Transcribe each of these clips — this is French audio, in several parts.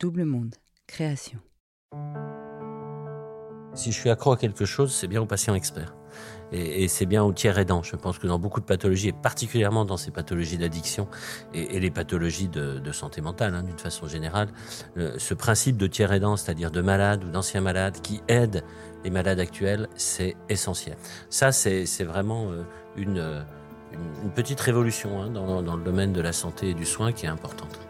Double Monde, création. Si je suis accro à quelque chose, c'est bien au patient expert. Et, c'est bien au tiers aidant. Je pense que dans beaucoup de pathologies, et particulièrement dans ces pathologies d'addiction et, les pathologies de, santé mentale, hein, d'une façon générale, ce principe de tiers aidant, c'est-à-dire de malades ou d'anciens malades qui aident les malades actuels, c'est essentiel. Ça, c'est vraiment euh, une, une, petite révolution hein, dans le domaine de la santé et du soin qui est importante.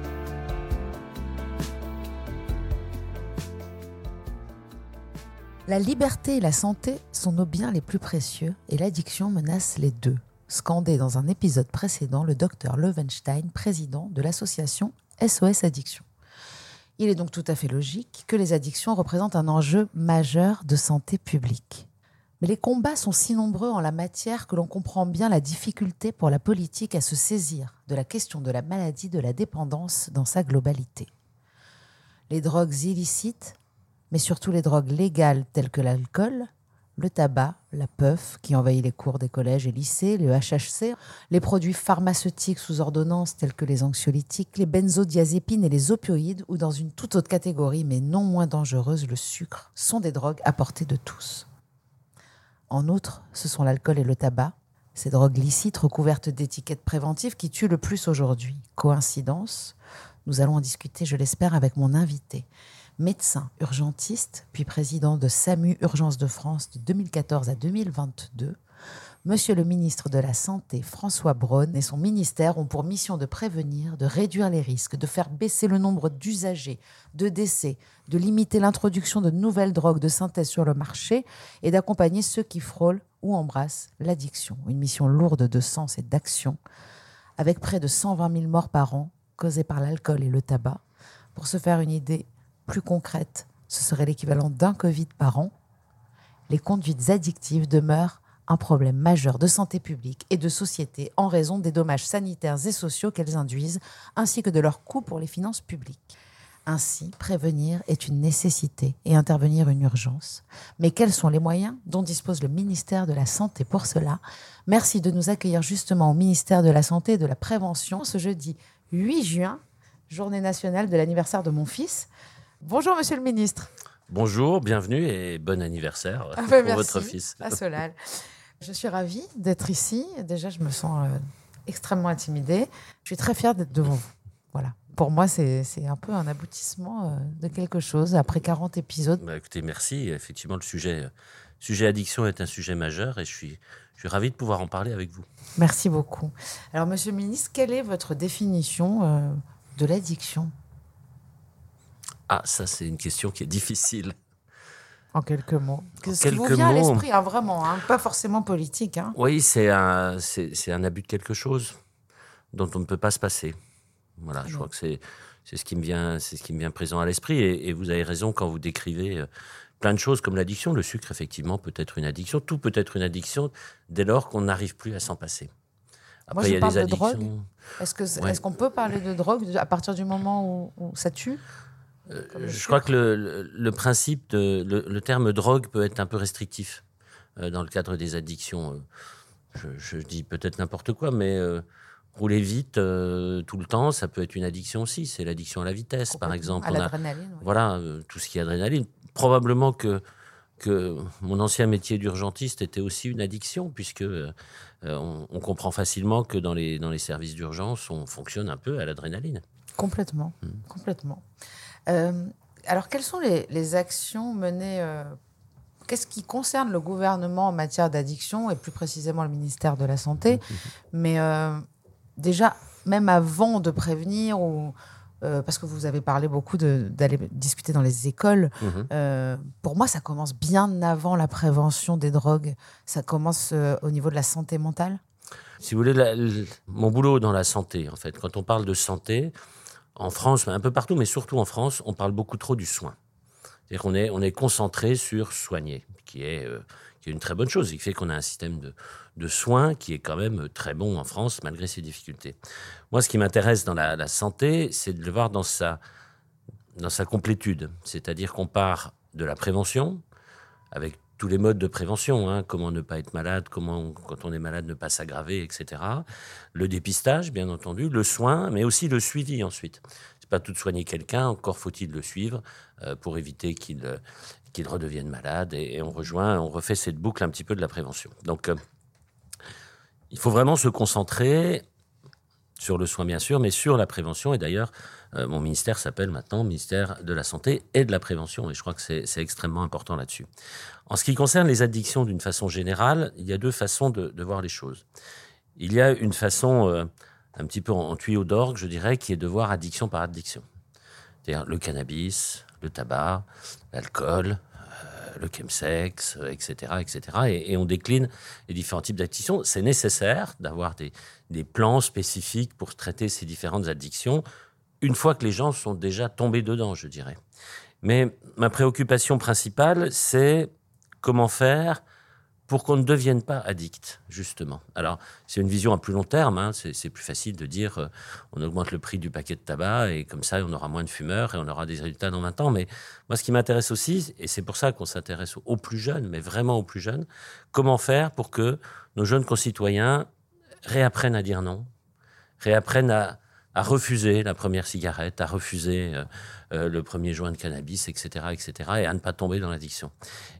La liberté et la santé sont nos biens les plus précieux et l'addiction menace les deux, scandé dans un épisode précédent le docteur Levenstein, président de l'association SOS Addiction. Il est donc tout à fait logique que les addictions représentent un enjeu majeur de santé publique. Mais les combats sont si nombreux en la matière que l'on comprend bien la difficulté pour la politique à se saisir de la question de la maladie de la dépendance dans sa globalité. Les drogues illicites mais surtout les drogues légales telles que l'alcool, le tabac, la puff qui envahit les cours des collèges et lycées, le HHC, les produits pharmaceutiques sous ordonnance tels que les anxiolytiques, les benzodiazépines et les opioïdes, ou dans une toute autre catégorie mais non moins dangereuse, le sucre, sont des drogues à portée de tous. En outre, ce sont l'alcool et le tabac, ces drogues licites recouvertes d'étiquettes préventives qui tuent le plus aujourd'hui. Coïncidence? Nous allons en discuter, je l'espère, avec mon invité médecin urgentiste, puis président de SAMU Urgence de France de 2014 à 2022, Monsieur le ministre de la Santé, François Braun, et son ministère ont pour mission de prévenir, de réduire les risques, de faire baisser le nombre d'usagers, de décès, de limiter l'introduction de nouvelles drogues de synthèse sur le marché et d'accompagner ceux qui frôlent ou embrassent l'addiction. Une mission lourde de sens et d'action, avec près de 120 000 morts par an causées par l'alcool et le tabac. Pour se faire une idée, plus concrète, ce serait l'équivalent d'un Covid par an, les conduites addictives demeurent un problème majeur de santé publique et de société en raison des dommages sanitaires et sociaux qu'elles induisent, ainsi que de leur coût pour les finances publiques. Ainsi, prévenir est une nécessité et intervenir une urgence. Mais quels sont les moyens dont dispose le ministère de la Santé pour cela? Merci de nous accueillir justement au ministère de la Santé et de la Prévention ce jeudi 8 juin, journée nationale de l'anniversaire de mon fils. Bonjour Monsieur le ministre. Bonjour, bienvenue et bon anniversaire Ah ben, pour merci votre fils. à Solal. Je suis ravie d'être ici. Déjà, je me sens euh, extrêmement intimidée. Je suis très fière d'être devant vous. Voilà. Pour moi, c'est un peu un aboutissement euh, de quelque chose après 40 épisodes. Bah, écoutez, merci. Effectivement, le sujet, sujet addiction est un sujet majeur et je suis, je suis ravi de pouvoir en parler avec vous. Merci beaucoup. Alors, Monsieur le ministre, quelle est votre définition euh, de l'addiction? Ah, ça, c'est une question qui est difficile. en quelques mots Ce qui vous vient à l'esprit, hein, vraiment, hein, pas forcément politique. hein. Oui, c'est un, c'est c'est un abus de quelque chose dont on ne peut pas se passer. Voilà, je crois que c'est c'est ce qui me vient, c'est ce qui me vient présent à l'esprit. Et, et vous avez raison quand vous décrivez euh, plein de choses comme l'addiction. Le sucre, effectivement, peut être une addiction. Tout peut être une addiction dès lors qu'on n'arrive plus à s'en passer. Moi, Après, je il y a parle des de drogue. addictions. Est-ce que Ouais. est-ce qu'on peut parler de drogue à partir du moment où, où ça tue? Euh, je crois que le, le- le principe, de, le, le terme drogue peut être un peu restrictif euh, dans le cadre des addictions. Euh, Je, je dis peut-être n'importe quoi, mais euh, rouler vite tout le temps, ça peut être une addiction aussi. C'est l'addiction à la vitesse, par exemple. À l'adrénaline. oui. voilà, tout ce qui est adrénaline. Probablement que, que mon ancien métier d'urgentiste était aussi une addiction, puisque euh, on, on comprend facilement que dans les, dans les services d'urgence, on fonctionne un peu à l'adrénaline. Complètement, Hmm. complètement. Euh, alors, quelles sont les, les actions menées euh, Qu'est-ce qui concerne le gouvernement en matière d'addiction et plus précisément le ministère de la Santé Mais euh, déjà, même avant de prévenir ou euh, parce que vous avez parlé beaucoup d'aller discuter dans les écoles. Mhm. euh, pour moi, ça commence bien avant la prévention des drogues. Ça commence euh, au niveau de la santé mentale? Si vous voulez, la- mon boulot dans la santé, en fait, quand on parle de santé, en France, un peu partout, mais surtout en France, on parle beaucoup trop du soin. C'est-à-dire qu'on est, on est concentré sur soigner, qui est, euh, qui est une très bonne chose, et qui fait qu'on a un système de, de soins qui est quand même très bon en France, malgré ses difficultés. Moi, ce qui m'intéresse dans la, la santé, c'est de le voir dans sa, dans sa complétude. C'est-à-dire qu'on part de la prévention, avec tous les modes de prévention, hein, comment ne pas être malade, comment, quand on est malade, ne pas s'aggraver, etc. Le dépistage, bien entendu, le soin, mais aussi le suivi ensuite. C'est pas tout de soigner quelqu'un, encore faut-il le suivre euh, pour éviter qu'il euh, qu'il redevienne malade. Et, on rejoint, on refait cette boucle un petit peu de la prévention. Donc, euh, il faut vraiment se concentrer sur le soin, bien sûr, mais sur la prévention. Et d'ailleurs, euh, mon ministère s'appelle maintenant ministère de la Santé et de la Prévention. Et je crois que c'est extrêmement important là-dessus. En ce qui concerne les addictions d'une façon générale, il y a deux façons de, voir les choses. Il y a une façon euh, un petit peu en, en tuyau d'orgue, je dirais, qui est de voir addiction par addiction. C'est-à-dire le cannabis, le tabac, l'alcool, le chemsex, euh, etc., etc. Et, et on décline les différents types d'addictions. C'est nécessaire d'avoir des, des plans spécifiques pour traiter ces différentes addictions une fois que les gens sont déjà tombés dedans, je dirais. Mais ma préoccupation principale, c'est comment faire pour qu'on ne devienne pas addict, justement. Alors, c'est une vision à plus long terme. hein. C'est plus facile de dire euh, on augmente le prix du paquet de tabac et comme ça, on aura moins de fumeurs et on aura des résultats dans 20 ans. Mais moi, ce qui m'intéresse aussi, et c'est pour ça qu'on s'intéresse aux plus jeunes, mais vraiment aux plus jeunes, comment faire pour que nos jeunes concitoyens réapprennent à dire non, réapprennent à, à refuser la première cigarette, à refuser euh, euh, le premier joint de cannabis, etc., etc., et à ne pas tomber dans l'addiction.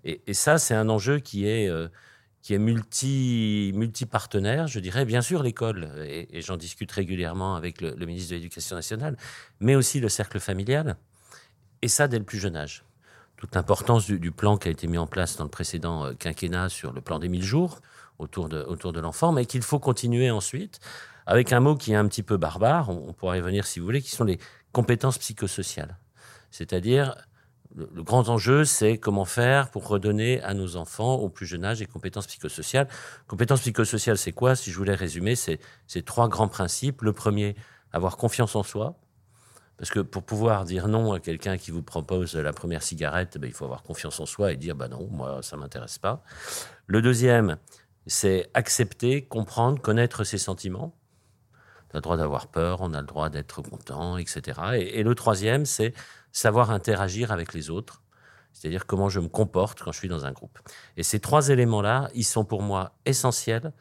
Et, ça, c'est un enjeu qui est, euh, qui est multi, multi-partenaire, je dirais. Bien sûr, l'école, et, j'en discute régulièrement avec le, ministre de l'Éducation nationale, mais aussi le cercle familial, et ça dès le plus jeune âge. Toute l'importance du, du plan qui a été mis en place dans le précédent euh, quinquennat sur le plan des 1000 jours autour de, autour de l'enfant, mais qu'il faut continuer ensuite avec un mot qui est un petit peu barbare, on, pourra y venir si vous voulez, qui sont les compétences psychosociales. C'est-à-dire, le, grand enjeu, c'est comment faire pour redonner à nos enfants, au plus jeune âge, des compétences psychosociales. Compétences psychosociales, c'est quoi? Si je voulais résumer, c'est trois grands principes. Le premier, avoir confiance en soi. Parce que pour pouvoir dire non à quelqu'un qui vous propose la première cigarette, ben, il faut avoir confiance en soi et dire bah non, moi ça m'intéresse pas. Le deuxième, c'est accepter, comprendre, connaître ses sentiments. On a le droit d'avoir peur, on a le droit d'être content, etc. Et, et le troisième, c'est savoir interagir avec les autres, c'est-à-dire comment je me comporte quand je suis dans un groupe. Et ces trois éléments-là, ils sont pour moi essentiels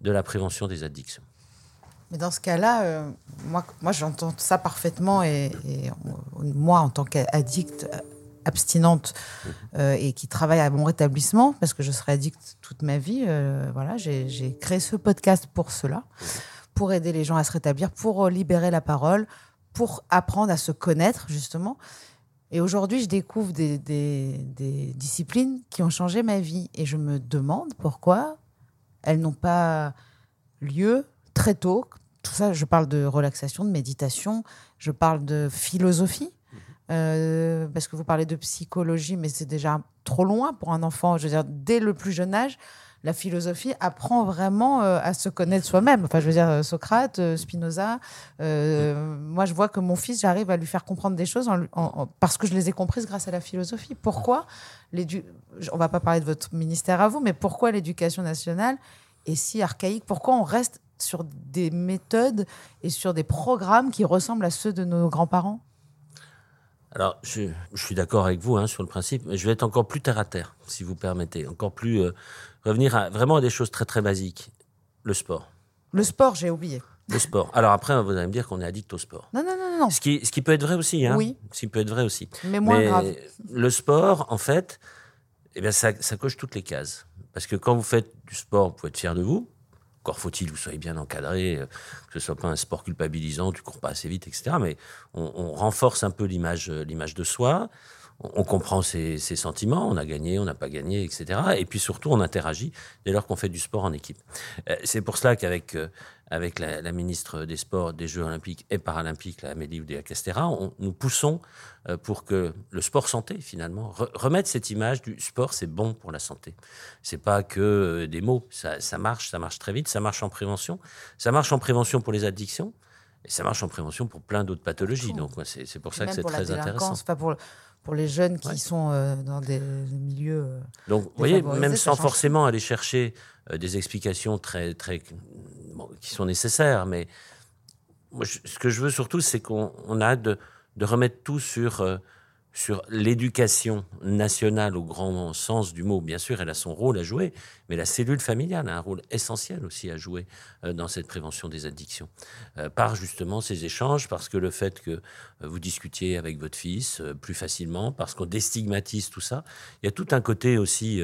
de la prévention des addictions. Mais dans ce cas-là, euh, moi, moi j'entends ça parfaitement et, et, moi, en tant qu'addict euh, abstinente euh, et qui travaille à mon rétablissement, parce que je serai addict toute ma vie, euh, voilà, j'ai créé ce podcast pour cela, pour aider les gens à se rétablir, pour libérer la parole, pour apprendre à se connaître, justement. Et aujourd'hui, je découvre des, des, des disciplines qui ont changé ma vie et je me demande pourquoi elles n'ont pas lieu très tôt. Tout ça, je parle de relaxation, de méditation, je parle de philosophie. Euh, parce que vous parlez de psychologie, mais c'est déjà trop loin pour un enfant. Je veux dire, dès le plus jeune âge, la philosophie apprend vraiment euh, à se connaître soi-même. Enfin, je veux dire, Socrate, euh, Spinoza. Euh, moi, je vois que mon fils, j'arrive à lui faire comprendre des choses parce que je les ai comprises grâce à la philosophie. Pourquoi. On va pas parler de votre ministère à vous, mais pourquoi l'éducation nationale est si archaïque? Pourquoi on reste sur des méthodes et sur des programmes qui ressemblent à ceux de nos grands-parents? Alors, je, suis d'accord avec vous hein, sur le principe, mais je vais être encore plus terre à terre, si vous permettez, encore plus euh, revenir à vraiment à des choses très très basiques. Le sport. Le sport, j'ai oublié. Le sport. Alors après, vous allez me dire qu'on est addict au sport. Non, non, non, non. Ce qui, ce qui peut être vrai aussi. Hein, Oui. Ce qui peut être vrai aussi. Mais moins grave. Le sport, en fait, eh bien, ça, ça coche toutes les cases. Parce que quand vous faites du sport, vous pouvez être fier de vous. Encore faut-il que vous soyez bien encadré, euh, que ce soit pas un sport culpabilisant, tu cours pas assez vite, etc. Mais on, on renforce un peu l'image, euh, l'image de soi. On, comprend ses, ses sentiments. On a gagné, on n'a pas gagné, etc. Et puis surtout, on interagit dès lors qu'on fait du sport en équipe. Euh, C'est pour cela qu'avec euh, avec la, la ministre des Sports, des Jeux Olympiques et Paralympiques, la Amélie Oudéa-Castéra, on- nous poussons euh, pour que le sport santé, finalement, re- remettre cette image du sport, c'est bon pour la santé. C'est pas que des mots, ça, ça marche, ça marche très vite, ça marche en prévention, ça marche en prévention pour les addictions, et ça marche en prévention pour plein d'autres pathologies. Donc, c'est pour ça que c'est très intéressant. Pour les jeunes qui Ouais. sont euh, dans des milieux. euh, Donc, vous voyez, même sans change forcément aller chercher euh, des explications très, très, bon, qui sont nécessaires, mais moi, je- ce que je veux surtout, c'est qu'on on a hâte de, de remettre tout sur, sur l'éducation nationale au grand sens du mot. Bien sûr, elle a son rôle à jouer, mais la cellule familiale a un rôle essentiel aussi à jouer euh, dans cette prévention des addictions. Euh, par justement ces échanges, parce que le fait que euh, vous discutiez avec votre fils plus facilement, parce qu'on déstigmatise tout ça, il y a tout un côté aussi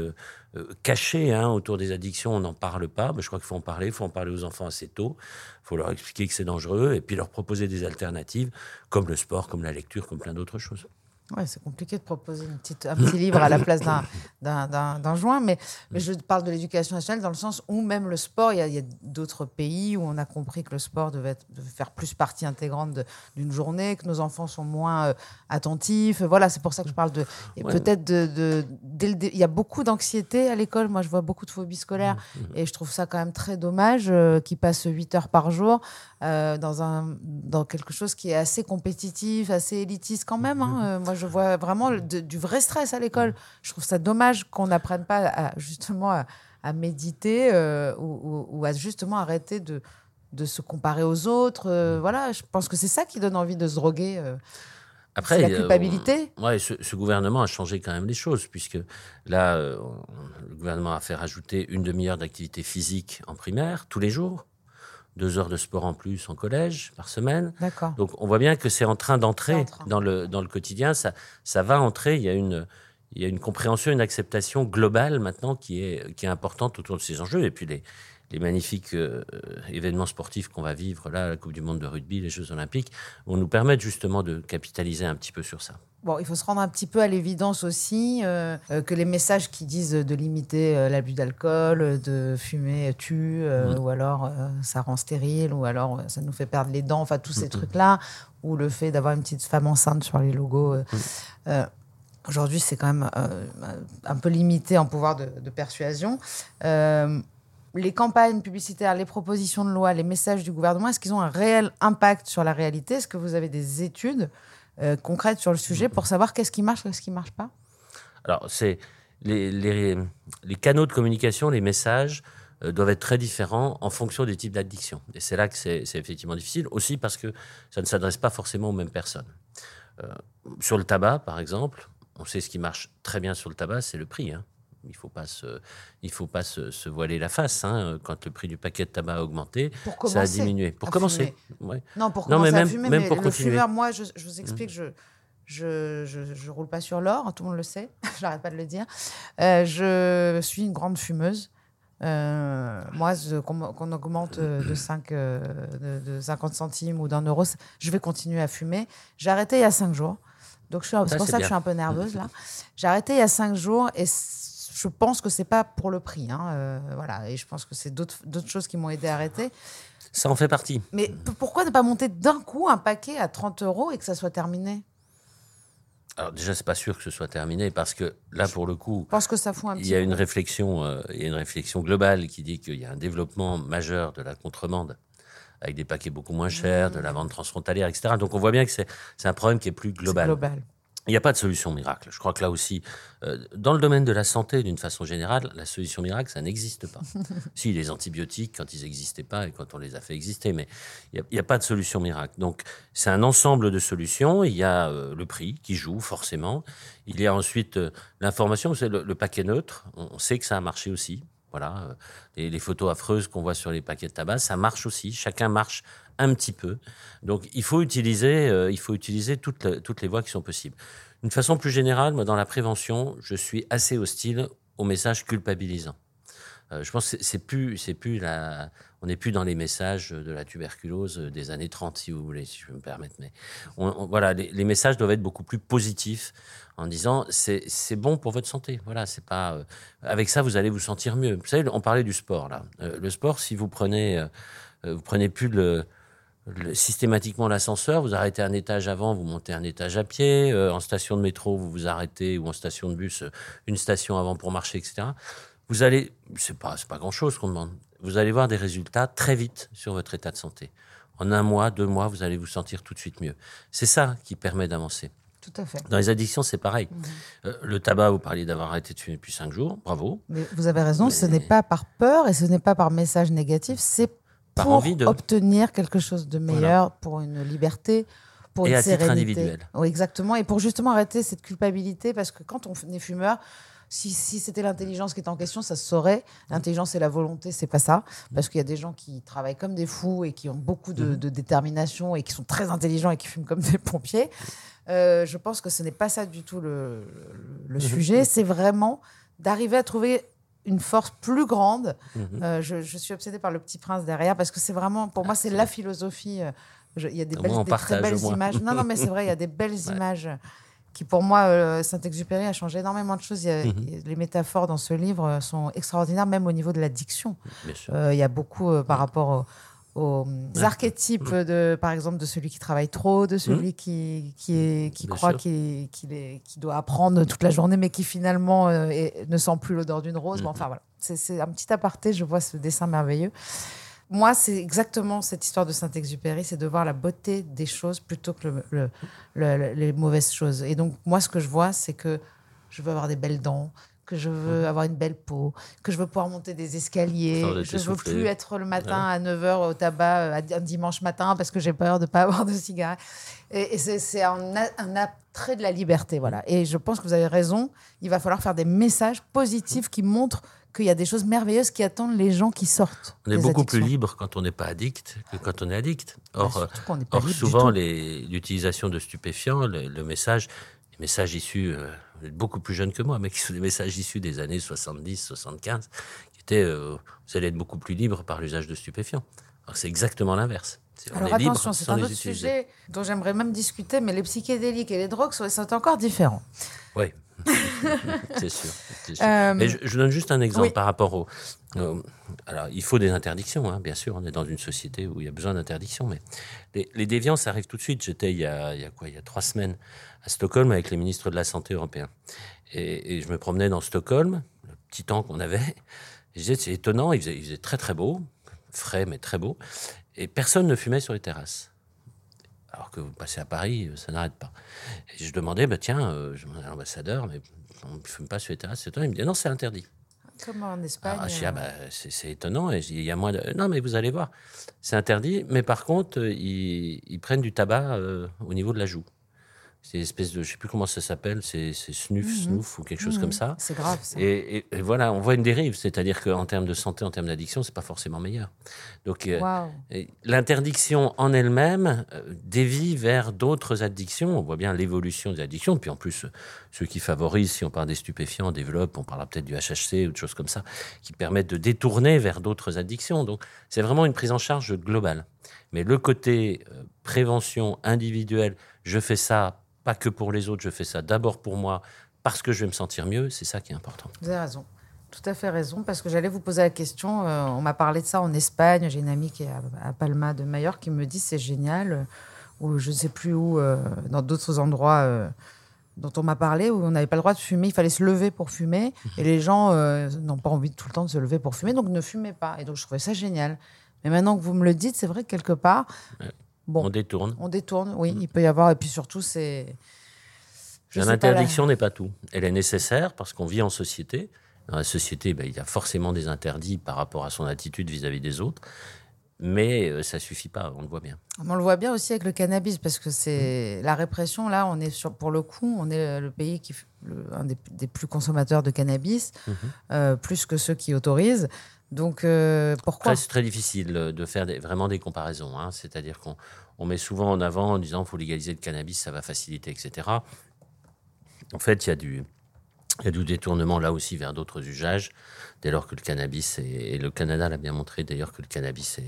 caché hein, autour des addictions, on n'en parle pas, mais je crois qu'il faut en parler, il faut en parler aux enfants assez tôt, il faut leur expliquer que c'est dangereux, et puis leur proposer des alternatives, comme le sport, comme la lecture, comme plein d'autres choses. Ouais, c'est compliqué de proposer une petite, un petit livre à la place d'un- joint, mais, mais je parle de l'éducation nationale dans le sens où même le sport, il y a, d'autres pays où on a compris que le sport devait, être- devait faire plus partie intégrante d'une journée, que nos enfants sont moins euh, attentifs. Voilà, c'est pour ça que je parle de. Ouais. Peut-être de. de- dès le dé- il y a beaucoup d'anxiété à l'école. Moi, je vois beaucoup de phobie scolaire Mmh, et je trouve ça quand même très dommage euh, qu'ils passent 8 heures par jour euh, dans, un, dans quelque chose qui est assez compétitif, assez élitiste quand même. hein. Euh, moi, je vois vraiment de- du vrai stress à l'école. Je trouve ça dommage qu'on n'apprenne pas à, justement à, à méditer euh, ou, à justement arrêter de, de se comparer aux autres. Euh, voilà, je pense que c'est ça qui donne envie de se droguer. euh. Après, la euh, culpabilité on- ouais, ce, ce gouvernement a changé quand même les choses, puisque là, euh, le gouvernement a fait rajouter une demi-heure d'activité physique en primaire tous les jours, deux heures de sport en plus en collège par semaine. D'accord. Donc on voit bien que c'est en train d'entrer dans le, dans le quotidien, ça, ça va entrer, il y, a une, il y a une compréhension, une acceptation globale maintenant qui est, qui est importante autour de ces enjeux. Et puis les, les magnifiques euh, événements sportifs qu'on va vivre, là, la Coupe du Monde de rugby, les Jeux Olympiques, vont nous permettre justement de capitaliser un petit peu sur ça. Bon, il faut se rendre un petit peu à l'évidence aussi euh, euh, que les messages qui disent de limiter euh, l'abus d'alcool, de fumer tue, euh, ou alors ça rend stérile, ou alors ça nous fait perdre les dents, enfin tous ces trucs-là, ou le fait d'avoir une petite femme enceinte sur les logos. Aujourd'hui, c'est quand même un peu limité en pouvoir de, de persuasion. Les campagnes publicitaires, les propositions de loi, les messages du gouvernement, est-ce qu'ils ont un réel impact sur la réalité? Est-ce que vous avez des études euh, concrètes sur le sujet pour savoir qu'est-ce qui marche, qu'est-ce qui marche pas? Alors, c'est les, canaux de communication, les messages euh, doivent être très différents en fonction des types d'addiction. Et c'est là que c'est c'est effectivement difficile, aussi parce que ça ne s'adresse pas forcément aux mêmes personnes. Euh, sur le tabac, par exemple, on sait ce qui marche très bien sur le tabac, c'est le prix. hein. Il ne faut pas, se, il faut pas se, se voiler la face. hein. Quand le prix du paquet de tabac a augmenté, Pour ça a diminué. Pour à commencer. fumer. ouais. Non, pour Non, mais commencer à même- fumer, même mais pour le continuer. fumeur, moi, je, je vous explique, je, je, je, je roule pas sur l'or, tout le monde le sait, j'arrête pas de le dire. Euh, je suis une grande fumeuse. Euh, moi, qu'on qu'on augmente euh, de, 5, euh, de, de 50 centimes ou d'un euro, je vais continuer à fumer. J'ai arrêté il y a 5 jours. Donc, c'est pour ça que bien. je suis un peu nerveuse là. J'ai arrêté il y a 5 jours et je pense que c'est pas pour le prix. hein, euh, voilà. Et je pense que c'est d'autres choses qui m'ont aidé à arrêter. Ça en fait partie. Mais pourquoi ne pas monter d'un coup un paquet à 30 euros et que ça soit terminé? Alors déjà, c'est pas sûr que ce soit terminé parce que là, pour le coup, Je pense que ça fout un il y a coup. une réflexion, euh, il y a une réflexion globale qui dit qu'il y a un développement majeur de la contrebande avec des paquets beaucoup moins chers, de la vente transfrontalière, etc. Donc on voit bien que c'est un problème qui est plus global. global. Il n'y a pas de solution miracle. Je crois que là aussi, euh, dans le domaine de la santé, d'une façon générale, la solution miracle, ça n'existe pas. si, les antibiotiques, quand ils n'existaient pas et quand on les a fait exister, mais il n'y a, pas de solution miracle. Donc, c'est un ensemble de solutions. Il y a euh, le prix qui joue, forcément. Il y a ensuite euh, l'information, c'est le, le paquet neutre. On, on sait que ça a marché aussi. Voilà, euh, les, photos affreuses qu'on voit sur les paquets de tabac, ça marche aussi. Chacun marche un petit peu. Donc, il faut utiliser, euh, il faut utiliser toutes, les- toutes les voies qui sont possibles. D'une façon plus générale, moi, dans la prévention, je suis assez hostile aux messages culpabilisants. Euh, je pense que c'est plus, c'est plus la, on n'est plus dans les messages de la tuberculose des années 30, si vous voulez, si je peux me permettre. Mais voilà, les, messages doivent être beaucoup plus positifs en disant c'est bon pour votre santé. Voilà, c'est pas euh, avec ça vous allez vous sentir mieux. Vous savez, on parlait du sport là. Euh, le sport, si vous prenez, euh, euh, vous prenez plus le systématiquement l'ascenseur, vous arrêtez un étage avant, vous montez un étage à pied, euh, en station de métro, vous vous arrêtez, ou en station de bus, euh, une station avant pour marcher, etc. Vous allez, c'est pas, pas grand chose qu'on demande, vous allez voir des résultats très vite sur votre état de santé. En un mois, deux mois, vous allez vous sentir tout de suite mieux. C'est ça qui permet d'avancer. Tout à fait. Dans les addictions, c'est pareil. Euh, le tabac, vous parliez d'avoir arrêté de fumer depuis cinq jours, bravo. Mais vous avez raison, ce n'est pas par peur et ce n'est pas par message négatif, c'est Par pour envie de- obtenir quelque chose de meilleur, pour une liberté, pour Et une à titre sérénité. individuel. Oui, exactement. Et pour justement arrêter cette culpabilité, parce que quand on est fumeur, si, si c'était l'intelligence qui était en question, ça se saurait. L'intelligence et la volonté, c'est pas ça. Parce qu'il y a des gens qui travaillent comme des fous et qui ont beaucoup Mhm. de, de détermination et qui sont très intelligents et qui fument comme des pompiers. Euh, je pense que ce n'est pas ça du tout le, le- le sujet. C'est vraiment d'arriver à trouver une force plus grande. Mhm. Euh, je, je suis obsédée par le petit prince derrière parce que c'est vraiment, pour moi, c'est la philosophie. euh, Il y a des, belles, des très belles images. Non, non, mais c'est vrai, il y a des belles images qui, pour moi, euh, Saint-Exupéry a changé énormément de choses. Il y a- Mhm. Les métaphores dans ce livre euh, sont extraordinaires, même au niveau de la diction. Bien sûr. Euh, il y a beaucoup euh, par rapport au- aux, Ouais. archétypes, de, par exemple, de celui qui travaille trop, de celui qui, qui, est, qui. Bien croit qu'il est- qu'il doit apprendre toute la journée, mais qui finalement est- ne sent plus l'odeur d'une rose. Bon, Mhm. enfin, voilà. C'est un petit aparté, je vois ce dessin merveilleux. Moi, c'est exactement cette histoire de Saint-Exupéry, c'est de voir la beauté des choses plutôt que le- le- le- le- les mauvaises choses. Et donc, moi, ce que je vois, c'est que je veux avoir des belles dents, que je veux avoir une belle peau, que je veux pouvoir monter des escaliers, être je veux plus être le matin à 9h au tabac euh, un dimanche matin parce que j'ai peur de ne pas avoir de cigarette. Et, et c'est un, un attrait de la liberté. Voilà. Et je pense que vous avez raison, il va falloir faire des messages positifs qui montrent qu'il y a des choses merveilleuses qui attendent les gens qui sortent. On est beaucoup plus libre quand on n'est pas addict que quand on est addict. Or, Bah, souvent, l'utilisation de stupéfiants, le, le message, les messages issus, euh, vous êtes beaucoup plus jeunes que moi, mais qui sont des messages issus des années 70, 75, qui étaient, euh, vous allez être beaucoup plus libre par l'usage de stupéfiants. Alors c'est exactement l'inverse. Alors est attention, c'est un autre utiliser. sujet dont j'aimerais même discuter, mais les psychédéliques et les drogues sont, sont encore différents. Oui, c'est sûr. sûr. Euh, Mais je, je donne juste un exemple oui. par rapport au. alors, il faut des interdictions, hein, bien sûr. On est dans une société où il y a besoin d'interdictions, mais les, les déviances arrivent tout de suite. J'étais il y a, il y a quoi? Il y a trois semaines à Stockholm avec les ministres de la Santé européens. Et, et je me promenais dans Stockholm, le petit temps qu'on avait. Je disais, c'est étonnant, il faisait, il faisait très très beau, frais mais très beau. Et personne ne fumait sur les terrasses. Alors que vous passez à Paris, euh, ça n'arrête pas. Et je demandais, bah, tiens, euh, je demandais à l'ambassadeur, mais on ne fume pas sur les terrasses, c'est toi Il me dit, non, c'est interdit. Comme en Espagne. Ah, dis, ah, bah, c'est étonnant. Et il y a moins de... Non, mais vous allez voir, c'est interdit. Mais par contre, euh, ils, ils prennent du tabac euh, au niveau de la joue. C'est espèce de, je sais plus comment ça s'appelle, c'est c'est snuf, Mhm. snoof ou quelque chose mhm. comme ça. C'est grave, ça. Et, et- et voilà, on voit une dérive, c'est-à-dire qu'en termes de santé, en termes d'addiction, c'est pas forcément meilleur. Donc euh, l'interdiction en elle-même euh, dévie vers d'autres addictions. On voit bien l'évolution des addictions. Puis en plus, euh, ceux qui favorisent, si on parle des stupéfiants, développent, on parlera peut-être du HHC ou de choses comme ça, qui permettent de détourner vers d'autres addictions. Donc c'est vraiment une prise en charge globale. Mais le côté euh, prévention individuelle, je fais ça pas que pour les autres, je fais ça d'abord pour moi parce que je vais me sentir mieux, c'est ça qui est important. Vous avez raison. Tout à fait raison, parce que j'allais vous poser la question. euh, on m'a parlé de ça en Espagne. J'ai une amie qui est à, à Palma de Majorque qui me dit c'est génial, euh, ou je ne sais plus où, euh, dans d'autres endroits dont on m'a parlé, où on n'avait pas le droit de fumer. Il fallait se lever pour fumer. Et les gens n'ont pas envie tout le temps de se lever pour fumer, donc ne fumez pas. Et donc je trouvais ça génial. Mais maintenant que vous me le dites, c'est vrai que quelque part, Ouais. Bon, On détourne. on détourne, oui, il peut y avoir. Et puis surtout, c'est. L'interdiction n'est pas tout. Elle est nécessaire parce qu'on vit en société. Dans la société, ben, il y a forcément des interdits par rapport à son attitude vis-à-vis des autres. Mais euh, ça suffit pas, on le voit bien. On le voit bien aussi avec le cannabis, parce que c'est la répression. Là, on est sur, pour le coup, on est le pays qui, le- un des, des plus consommateurs de cannabis, Mhm. euh, plus que ceux qui autorisent. Donc, euh, pourquoi c'est très difficile de faire vraiment des comparaisons. hein. C'est-à-dire qu'on on met souvent en avant en disant qu'il faut légaliser le cannabis, ça va faciliter, etc. En fait, il y a du, détournement là aussi vers d'autres usages, dès lors que le cannabis, est, et le Canada l'a bien montré d'ailleurs que le cannabis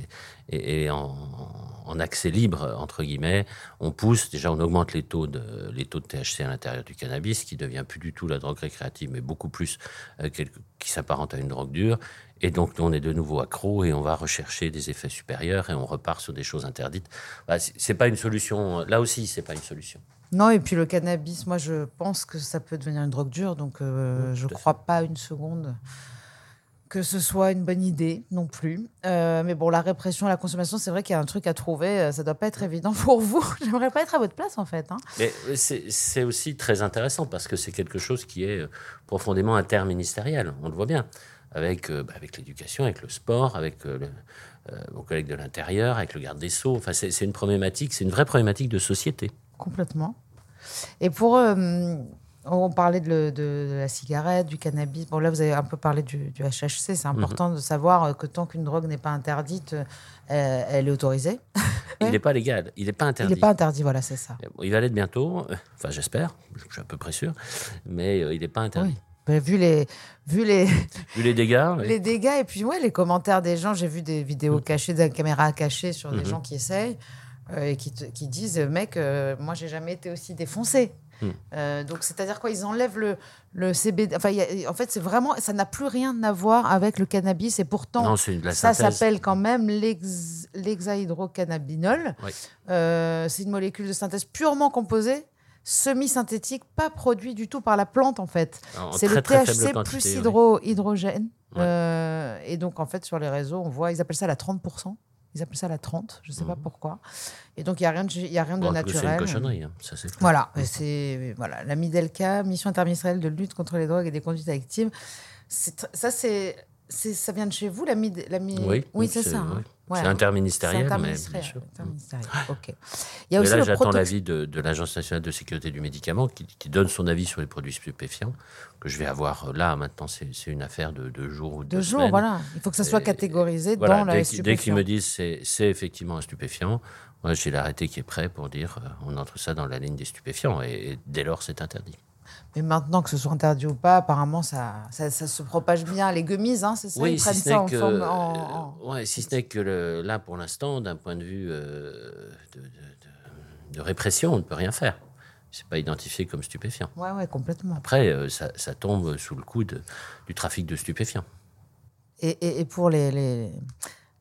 est, en, accès libre, entre guillemets. On pousse, déjà on augmente les taux de, THC à l'intérieur du cannabis, qui devient plus du tout la drogue récréative, mais beaucoup plus euh, qui s'apparente à une drogue dure. Et donc, nous, on est de nouveau accro et on va rechercher des effets supérieurs et on repart sur des choses interdites. Bah, c'est pas une solution. Là aussi, c'est pas une solution. Non, et puis le cannabis, moi, je pense que ça peut devenir une drogue dure, donc euh, Oui, je ne crois pas une seconde que ce soit une bonne idée non plus. Euh, mais bon, la répression, la consommation, c'est vrai qu'il y a un truc à trouver. euh, Ça doit pas être évident pour vous. J'aimerais pas être à votre place, en fait. hein. Mais c'est aussi très intéressant parce que c'est quelque chose qui est profondément interministériel. On le voit bien avec, euh, bah, avec l'éducation, avec le sport, avec euh, le, euh, vos collègues de l'intérieur, avec le garde des sceaux. Enfin, c'est une problématique, c'est une vraie problématique de société. Complètement. Et pour. on parlait de, le- de- de la cigarette, du cannabis. Bon, là, vous avez un peu parlé du, du HHC. C'est important de savoir que tant qu'une drogue n'est pas interdite, elle est autorisée. Il n'est pas légal, il n'est pas Il interdit. n'est pas interdit, voilà, c'est ça. Il va l'être bientôt, enfin j'espère, je suis à peu près sûr, mais il n'est pas interdit. Oui. Vu les, vu les, Vu les dégâts, oui. les dégâts et puis ouais, les commentaires des gens, j'ai vu des vidéos cachées, des caméras cachées sur des Mhm. gens qui essayent euh, et qui, te- qui disent mec, euh, moi j'ai jamais été aussi défoncé. Mhm. Euh, donc c'est-à-dire quoi Ils enlèvent le, le CBD. Enfin, a- en fait, c'est vraiment, ça n'a plus rien à voir avec le cannabis et pourtant. non, Ça s'appelle quand même l'hexahydrocannabinol. Oui. Euh, c'est une molécule de synthèse purement composée, semi-synthétique, pas produit du tout par la plante en fait. C'est le THC plus oui. hydro, hydrogène. Ouais. Euh, et donc en fait sur les réseaux, on voit, ils appellent ça la 30%. Ils appellent ça la 30, je ne sais pas Mhm. pourquoi. Et donc il n'y a rien de, y a rien Bon, cas, c'est une naturel. cochonnerie, hein, ça c'est clair. Voilà, et c'est voilà, la MIDELCA, Mission interministérielle de lutte contre les drogues et des conduites tr- Ça, c'est, ça vient de chez vous, la MID, la Mi- Oui, c'est ça. hein. Ouais. C'est interministériel, C'est mais interministériel, sûr. interministériel, Ok. Il y a Mais aussi là, j'attends l'avis de, de l'Agence nationale de sécurité du médicament qui, qui donne son avis sur les produits stupéfiants, que je vais avoir euh, là, maintenant, c'est une affaire de deux jours ou de deux deux jours, semaines. voilà. Il faut que ça soit Et- catégorisé Voilà, dans la dès, dès qu'ils me disent c'est c'est effectivement un stupéfiant, moi j'ai l'arrêté qui est prêt pour dire euh, on entre ça dans la ligne des stupéfiants et, et dès lors c'est interdit. Mais maintenant que ce soit interdit ou pas, apparemment, ça, ça, ça se propage bien. Les gummies, hein, c'est ça Ils si ce ça n'est en que, forme. en- en- ouais, si ce n'est que le- là pour l'instant, d'un point de vue euh, de, de- de- de répression, on ne peut rien faire. C'est pas identifié comme stupéfiant. Ouais, ouais, complètement. Après, euh, ça, ça tombe sous le coup du trafic de stupéfiants. Et, et- et pour les, les,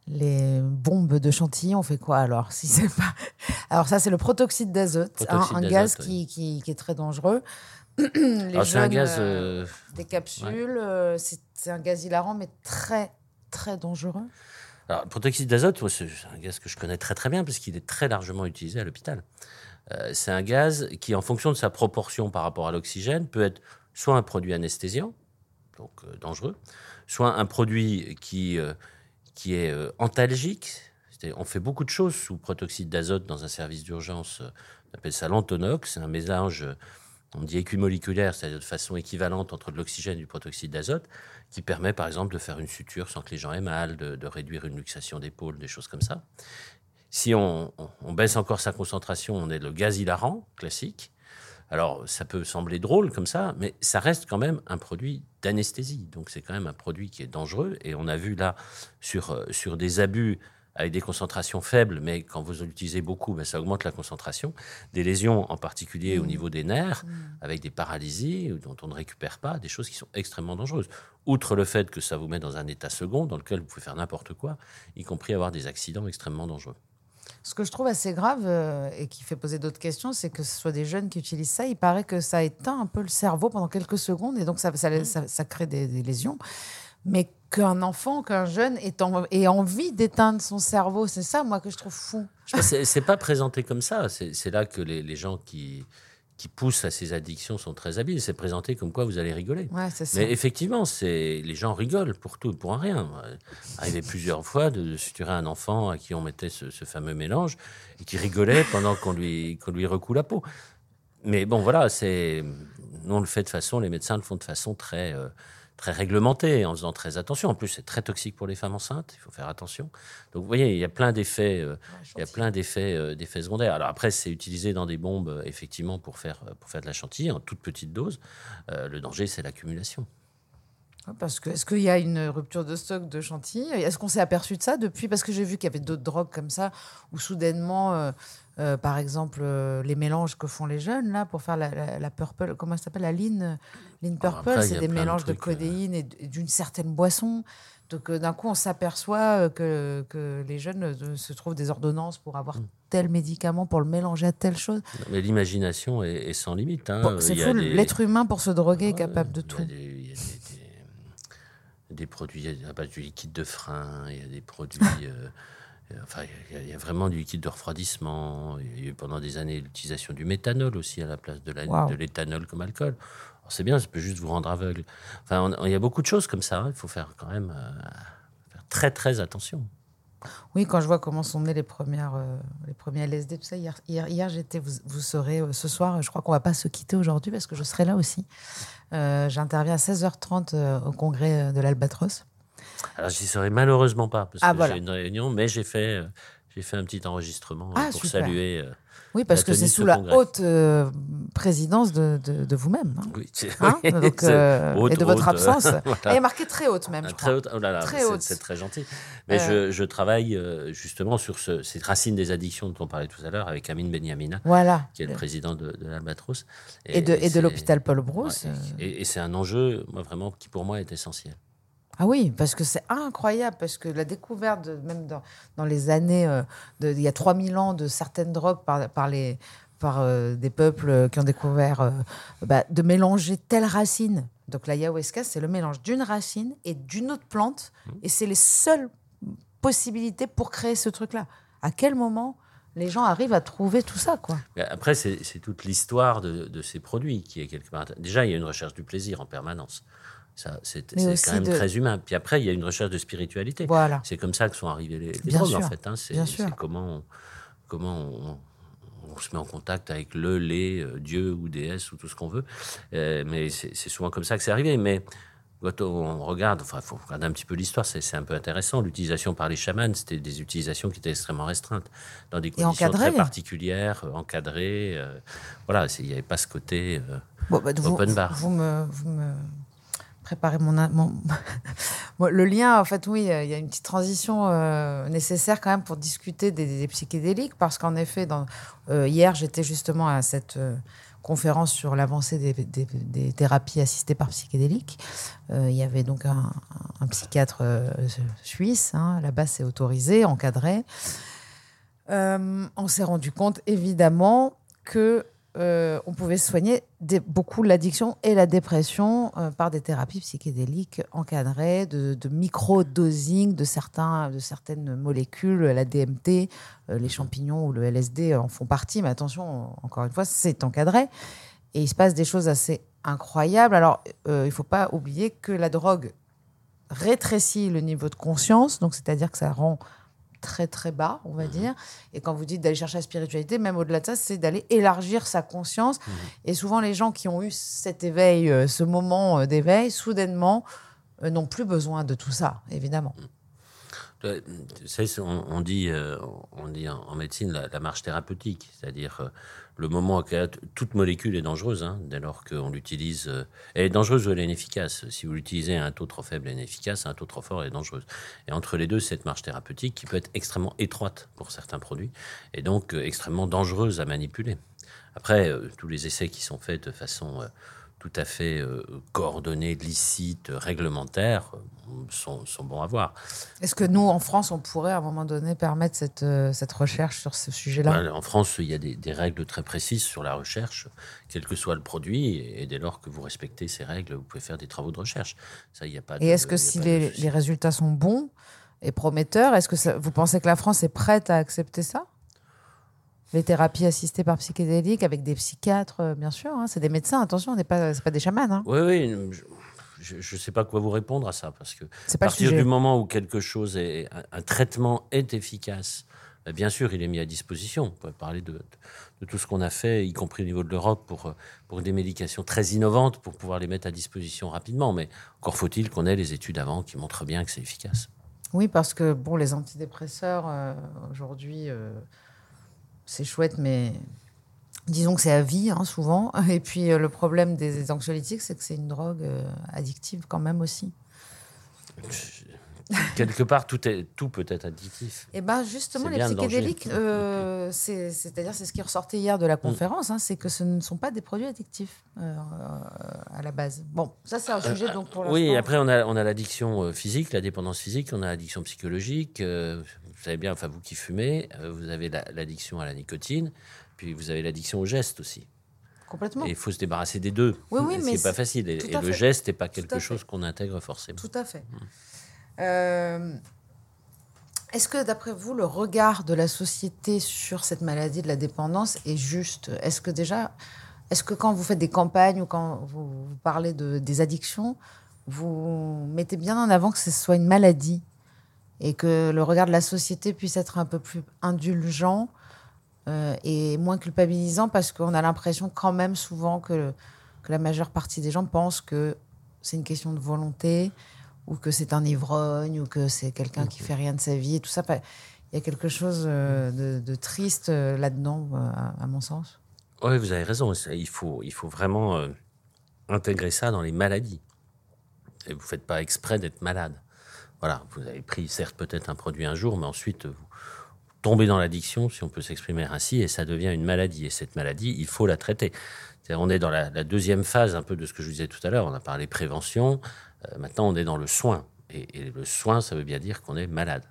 les bombes de chantilly, on fait quoi alors si c'est pas... Alors ça, c'est le protoxyde d'azote, hein, un gaz oui. qui, qui, qui est très dangereux. Les Alors c'est un gaz. euh, euh, des capsules, euh, c'est un gaz hilarant, mais très, très dangereux. Alors, le protoxyde d'azote, c'est un gaz que je connais très très bien parce qu'il est très largement utilisé à l'hôpital. Euh, c'est un gaz qui, en fonction de sa proportion par rapport à l'oxygène, peut être soit un produit anesthésiant, donc euh, dangereux, soit un produit qui, euh, qui est antalgique. On fait beaucoup de choses sous protoxyde d'azote dans un service d'urgence. On appelle ça l'antonox. C'est un mélange, on dit équimoléculaire, c'est-à-dire de façon équivalente entre de l'oxygène et du protoxyde d'azote, qui permet par exemple de faire une suture sans que les gens aient mal, de, réduire une luxation d'épaule, des choses comme ça. Si on, on- on baisse encore sa concentration, on est le gaz hilarant classique. Alors, ça peut sembler drôle comme ça, mais ça reste quand même un produit d'anesthésie. Donc, c'est quand même un produit qui est dangereux. Et on a vu là, sur, euh, sur des abus avec des concentrations faibles, mais quand vous l'utilisez beaucoup, ben, ça augmente la concentration. Des lésions, en particulier au niveau des nerfs, avec des paralysies dont on ne récupère pas, des choses qui sont extrêmement dangereuses. Outre le fait que ça vous met dans un état second dans lequel vous pouvez faire n'importe quoi, y compris avoir des accidents extrêmement dangereux. Ce que je trouve assez grave euh, et qui fait poser d'autres questions, c'est que ce soit des jeunes qui utilisent ça. Il paraît que ça éteint un peu le cerveau pendant quelques secondes et donc ça, ça, ça- ça crée des, des lésions. Mais qu'un enfant, qu'un jeune ait, en- ait envie d'éteindre son cerveau, c'est ça, moi, que je trouve fou. C'est pas présenté comme ça. C'est là que les, les gens qui, qui poussent à ces addictions sont très habiles. C'est présenté comme quoi vous allez rigoler. Ouais, c'est ça. Mais effectivement, c'est les gens rigolent pour tout, pour un rien. Arrivé plusieurs fois de, de suturer un enfant à qui on mettait ce, ce fameux mélange et qui rigolait pendant qu'on lui, qu'on lui recoue la peau. Mais bon, voilà, c'est nous on le fait de façon, les médecins le font de façon très euh, très réglementée, en faisant très attention. En plus, c'est très toxique pour les femmes enceintes. Il faut faire attention. Donc, vous voyez, il y a plein d'effets. euh, il y a plein d'effets, euh, d'effets secondaires. Alors après, c'est utilisé dans des bombes, euh, effectivement, pour faire, pour faire de la chantilly, en toute petite dose. Euh, le danger, c'est l'accumulation. Ouais, Parce que est-ce qu'il y a une rupture de stock de chantilly? Est-ce qu'on s'est aperçu de ça depuis? Parce que j'ai vu qu'il y avait d'autres drogues comme ça où soudainement, euh, par exemple, euh, les mélanges que font les jeunes là pour faire la, la- la purple, comment ça s'appelle la line, line purple, il y c'est a des mélanges de, trucs, euh. codéine et d'une certaine boisson. Donc d'un coup, on s'aperçoit que, que les jeunes se trouvent des ordonnances pour avoir Mm. tel médicament, pour le mélanger à telle chose. Mais l'imagination est, est sans limite. hein. Bon, c'est Il y a fou, des- l'être humain pour se droguer est capable de il y a tout. des- Il y a des, produits à base du liquide de frein, il y a des produits. Enfin, il y, a, il y a vraiment du liquide de refroidissement. Il y a eu pendant des années l'utilisation du méthanol aussi à la place de Wow. l'éthanol comme alcool. C'est bien, ça peut juste vous rendre aveugle. Enfin, il y a beaucoup de choses comme ça. hein. Il faut faire quand même euh, faire très très attention. Oui, quand je vois comment sont nées les premières, euh, les premiers LSD, tout ça. Hier, hier, hier, j'étais. Vous, vous serez euh, ce soir. Je crois qu'on va pas se quitter aujourd'hui parce que je serai là aussi. Euh, J'interviens à 16h30 euh, au congrès de l'Albatros. Alors, j'y serai malheureusement pas parce Ah, que voilà. j'ai une réunion, mais j'ai fait, euh, j'ai fait un petit enregistrement Ah, euh, pour super. saluer. euh, Oui, parce que c'est sous ce la congrès. haute euh, présidence de, de, de vous-même. hein. oui, Hein oui, Donc, euh, haute, et de votre euh, absence. voilà. Elle est marquée très haute même, Ah, je très crois. haute, oh là là, Très c'est- haute. c'est très gentil. Mais je, je travaille justement sur ce, cette racine des addictions dont on parlait tout à l'heure avec Amine Benyamina, Voilà. qui est le président de, de l'Albatros. Et de, et de c'est- l'hôpital Paul Brousse. ouais, et et c'est un enjeu, moi, vraiment, qui pour moi est essentiel. Ah oui, parce que c'est incroyable, parce que la découverte, de- même dans, dans les années, euh, de, il y a 3000 ans, de certaines drogues par, par, les, par euh, des peuples qui ont découvert euh, bah, de mélanger telle racine. Donc l'ayahuasca, c'est le mélange d'une racine et d'une autre plante, et c'est les seules possibilités pour créer ce truc-là. À quel moment les gens arrivent à trouver tout ça, quoi? Après, c'est c'est toute l'histoire de, de ces produits qui est quelque part. Déjà, il y a une recherche du plaisir en permanence. Ça, c'est quand même de- très humain. Puis après, il y a une recherche de spiritualité. Voilà. C'est comme ça que sont arrivées les, les drogues, sûr, en fait. hein. C'est comment, on, comment on, on se met en contact avec le, les, euh, Dieu ou déesse ou tout ce qu'on veut. Euh, mais c'est souvent comme ça que c'est arrivé. Mais quand on regarde, enfin, il faut regarder un petit peu l'histoire, c'est un peu intéressant. L'utilisation par les chamans, c'était des utilisations qui étaient extrêmement restreintes, dans des conditions très particulières, euh, encadrées. euh, voilà, il n'y avait pas ce côté. Bon, bah, vous, Open bar. Vous me, vous me préparez mon, mon- le lien. En fait, oui, il y a une petite transition euh, nécessaire quand même pour discuter des, psychédéliques, parce qu'en effet, euh, hier, j'étais justement à cette euh, conférence sur l'avancée des, des- thérapies assistées par psychédéliques. Il y avait donc un, psychiatre suisse. hein, Là-bas, c'est autorisé, encadré. On s'est rendu compte évidemment que euh, on pouvait soigner beaucoup l'addiction et la dépression euh, par des thérapies psychédéliques encadrées, de, micro-dosing de, certains, de certaines molécules, la DMT, euh, les champignons ou le LSD en font partie, mais attention, encore une fois, c'est encadré. Et il se passe des choses assez incroyables. Alors, il ne faut pas oublier que la drogue rétrécit le niveau de conscience, donc c'est-à-dire que ça rend très très bas, on va dire. Et quand vous dites d'aller chercher la spiritualité, même au-delà de ça, c'est d'aller élargir sa conscience. Et souvent, les gens qui ont eu cet éveil, euh, ce moment euh, d'éveil, soudainement, euh, n'ont plus besoin de tout ça, évidemment. Savez, on, on dit, on dit en, médecine la, la marche thérapeutique, c'est-à-dire le moment t- toute molécule est dangereuse, hein, dès lors qu'on l'utilise. euh, elle est dangereuse ou elle est inefficace. Si vous l'utilisez à un taux trop faible, elle est inefficace, à un taux trop fort, elle est dangereuse. Et entre les deux, cette marche thérapeutique qui peut être extrêmement étroite pour certains produits et donc euh, extrêmement dangereuse à manipuler. Après, euh, tous les essais qui sont faits de façon tout à fait euh, coordonnée, licite, réglementaire, euh, sont, sont bons à voir. Est-ce que nous, en France, on pourrait à un moment donné permettre cette, euh, cette recherche sur ce sujet-là? Voilà, En France, il y a des, des règles très précises sur la recherche, quel que soit le produit, et dès lors que vous respectez ces règles, vous pouvez faire des travaux de recherche. Ça, il y a pas. Et est-ce que si les, résultats sont bons et prometteurs, est-ce que ça- vous pensez que la France est prête à accepter ça? Les thérapies assistées par psychédéliques avec des psychiatres, euh, bien sûr. hein, c'est des médecins, attention, on n'est pas, pas des chamans. hein. Oui, oui. Je ne sais pas quoi vous répondre à ça, parce que C'est à partir du moment où quelque chose est, un, un traitement est efficace, ben, bien sûr, il est mis à disposition. On peut parler de, de- de tout ce qu'on a fait, y compris au niveau de l'Europe, pour, euh, pour des médications très innovantes, pour pouvoir les mettre à disposition rapidement. Mais encore faut-il qu'on ait les études avant qui montrent bien que c'est efficace. Oui, parce que bon, les antidépresseurs, euh, aujourd'hui, euh, c'est chouette, mais disons que c'est à vie, hein, souvent. Et puis, euh, le problème des anxiolytiques, c'est que c'est une drogue euh, addictive quand même aussi. Quelque part, tout, est, tout peut être additif. Et ben justement, C'est les psychédéliques, euh, c'est- c'est-à-dire c'est ce qui ressortait hier Mm. de la conférence, hein, c'est que ce ne sont pas des produits addictifs euh, à la base. Bon, ça c'est un sujet donc pour Euh, Oui, après, on a, on a l'addiction euh, physique, la dépendance physique, on a l'addiction psychologique. euh, vous savez bien, enfin, vous qui fumez, euh, vous avez la- l'addiction à la nicotine, puis vous avez l'addiction au geste aussi. complètement. Et il faut se débarrasser des deux. Oui, oui, mais n'est pas c'est- facile. Et, le fait. geste n'est pas quelque chose qu'on intègre forcément. Tout à fait. Euh, Est-ce que, d'après vous, le regard de la société sur cette maladie de la dépendance est juste? Est-ce que déjà, est-ce que quand vous faites des campagnes ou quand vous, parlez de, des addictions, vous mettez bien en avant que ce soit une maladie et que le regard de la société puisse être un peu plus indulgent euh, et moins culpabilisant parce qu'on a l'impression quand même souvent que, que la majeure partie des gens pensent que c'est une question de volonté ou que c'est un ivrogne ou que c'est quelqu'un qui fait rien de sa vie et tout ça. Il y a quelque chose euh, de, de triste euh, là-dedans, euh, à, à mon sens? Oui, vous avez raison. Il faut, il faut vraiment euh, intégrer ça dans les maladies. Et vous ne faites pas exprès d'être malade. Voilà, vous avez pris certes peut-être un produit un jour, mais ensuite vous tombez dans l'addiction, si on peut s'exprimer ainsi, et ça devient une maladie. Et cette maladie, il faut la traiter. On est dans la, la deuxième phase un peu de ce que je vous disais tout à l'heure. On a parlé prévention. Euh, maintenant, on est dans le soin. Et, et le soin, ça veut bien dire qu'on est malade.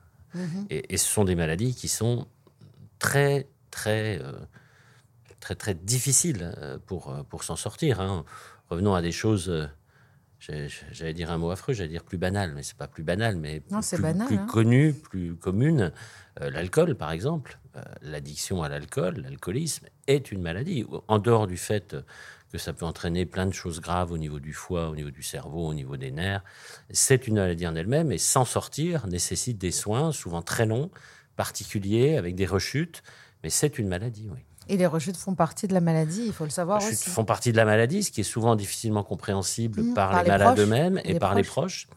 Et, et ce sont des maladies qui sont très, très, euh, très, très difficiles euh, pour, pour s'en sortir. hein. Revenons à des choses, j'allais dire un mot affreux, j'allais dire plus banal, mais c'est pas plus banal, mais Non, plus, banal, plus hein. connu, plus commune. Euh, L'alcool, par exemple, Euh, l'addiction à l'alcool, l'alcoolisme est une maladie. En dehors du fait que ça peut entraîner plein de choses graves au niveau du foie, au niveau du cerveau, au niveau des nerfs, c'est une maladie en elle-même et s'en sortir nécessite des soins, souvent très longs, particuliers, avec des rechutes, mais c'est une maladie, oui. Et les rechutes font partie de la maladie, il faut le savoir Les aussi. font partie de la maladie, ce qui est souvent difficilement compréhensible Mmh, par, par les les malades eux-mêmes et et, les par les proches.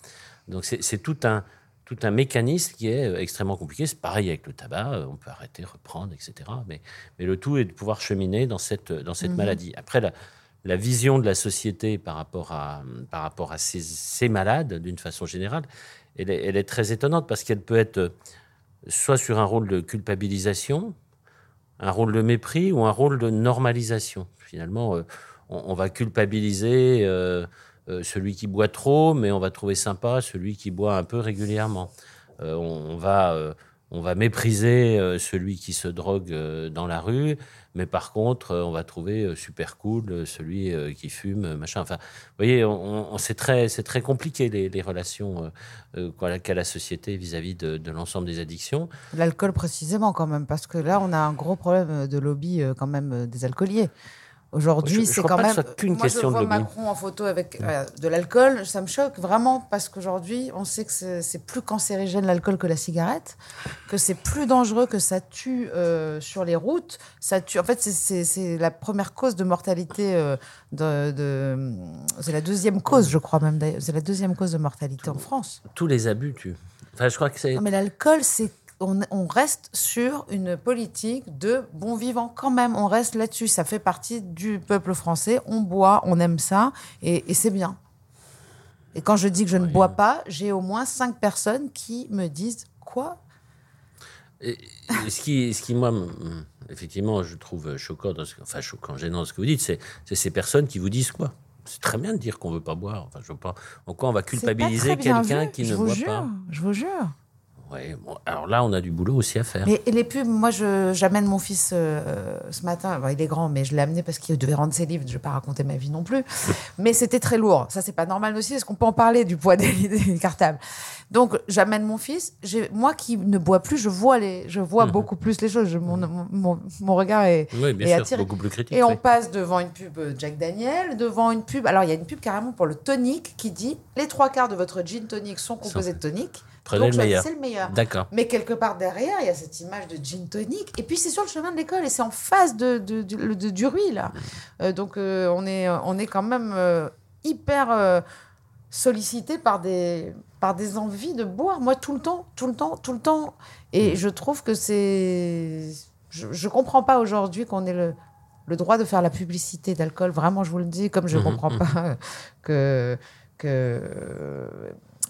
Donc c'est tout un, tout un mécanisme qui est euh, extrêmement compliqué. C'est pareil avec le tabac, euh, on peut arrêter, reprendre, etc. Mais, mais le tout est de pouvoir cheminer dans cette, dans cette Mhm. maladie. Après, la, la vision de la société par rapport à, par rapport à ces, malades, d'une façon générale, elle est, très étonnante parce qu'elle peut être soit sur un rôle de culpabilisation, un rôle de mépris ou un rôle de normalisation. Finalement, euh, on, va culpabiliser euh, euh, celui qui boit trop, mais on va trouver sympa celui qui boit un peu régulièrement. On, va, on va mépriser celui qui se drogue dans la rue, mais par contre, euh, on va trouver euh, super cool euh, celui qui fume, machin. Enfin, vous voyez, on, on- c'est très, très compliqué les, relations qu'a la société vis-à-vis de, l'ensemble des addictions. L'alcool précisément quand même, parce que là, on a un gros problème de lobby quand même des alcooliers. Aujourd'hui, c'est quand même. ce soit qu'une Moi, question je de vois lobby. Macron en photo avec euh, de l'alcool, ça me choque vraiment parce qu'aujourd'hui, on sait que c'est plus cancérigène l'alcool que la cigarette, que c'est plus dangereux, que ça tue euh, sur les routes. Ça tue. En fait, c'est- la première cause de mortalité. euh, de, de- c'est la deuxième cause, je crois même. C'est la deuxième cause de mortalité en France. Tous les abus, tu. Enfin, je crois que c'est. Non, mais l'alcool, c'est on, on reste sur une politique de bon vivant quand même. On reste là-dessus. Ça fait partie du peuple français. On boit, on aime ça et, et c'est bien. Et quand je dis que je ne bois pas, j'ai au moins cinq personnes qui me disent quoi? Et- et ce qui, ce qui moi, me- effectivement, je trouve choquant, dans ce, enfin choquant, gênant dans ce que vous dites, c'est ces personnes qui vous disent quoi? C'est très bien de dire qu'on veut pas boire. Enfin, je veux pas. En quoi on va culpabiliser quelqu'un qui je ne boit jure, pas? Je vous jure. Ouais, bon, alors là, on a du boulot aussi à faire. Mais et les pubs, moi, j'amène mon fils euh, ce matin. Bon, il est grand, mais je l'ai amené parce qu'il devait rendre ses livres. Je ne vais pas raconter ma vie non plus. Mais c'était très lourd. Ça, c'est pas normal aussi. Est-ce qu'on peut en parler du poids des, des cartables Donc, j'amène mon fils. Moi qui ne bois plus, je vois, les, je vois Mhm. beaucoup plus les choses. Je- mon, mon- mon regard est. oui, bien et sûr, attiré. beaucoup plus critique. Et on passe devant une pub euh, Jack Daniel, devant une pub. Alors, il y a une pub carrément pour le tonic qui dit les trois quarts de votre gin tonic sont composés de tonic. Prenez donc, le meilleur. choisissez le meilleur. D'accord. Mais quelque part derrière, il y a cette image de gin tonic. Et puis, c'est sur le chemin de l'école et c'est en face de, de- de- du Rui, là. Euh, donc, euh, on, est, on est quand même euh, hyper euh, sollicité par des, par des envies de boire. Moi, tout le temps, tout le temps, tout le temps. Et je trouve que c'est. Je ne comprends pas aujourd'hui qu'on ait le, le droit de faire la publicité d'alcool. Vraiment, je vous le dis, comme je ne Mhm, comprends mhm. pas euh, que. que euh,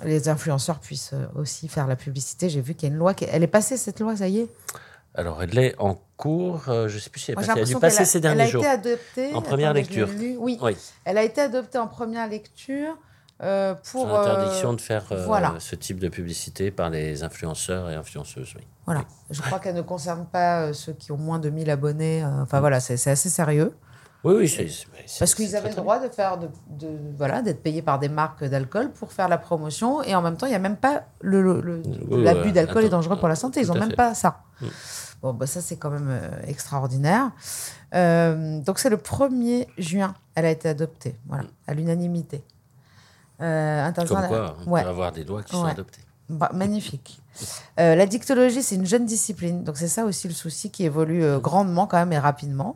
les influenceurs puissent euh, aussi faire la publicité. J'ai vu qu'il y a une loi, qui... elle est passée cette loi, ça y est? Alors, elle est en cours. euh, je ne sais plus si elle est Moi, j'ai passée. Elle a dû passer qu'elle a- ces elle derniers a jours. été adoptée En première Attendez, lecture. Oui. Oui, elle a été adoptée en première lecture euh, pour l'interdiction euh, de faire euh, voilà. ce type de publicité par les influenceurs et influenceuses. Oui. Voilà. Je crois qu'elle ne concerne pas ceux qui ont moins de 1000 abonnés. Enfin voilà, c'est assez sérieux. Oui, oui, c'est- Parce qu'ils très, avaient le droit de faire de, de- voilà d'être payés par des marques d'alcool pour faire la promotion et en même temps il n'y a même pas le Oui, l'abus ouais, d'alcool est dangereux pour la santé ils tout ont à même fait. pas ça Mm. bon bah ça c'est quand même euh, extraordinaire Euh, donc c'est le 1er juin elle a été adoptée voilà à l'unanimité euh. Comme quoi, on ouais. peut avoir des lois qui sont adoptées. Bah, magnifique. Euh, la dictologie, c'est une jeune discipline. Donc, c'est ça aussi le souci qui évolue euh, grandement, quand même, et rapidement.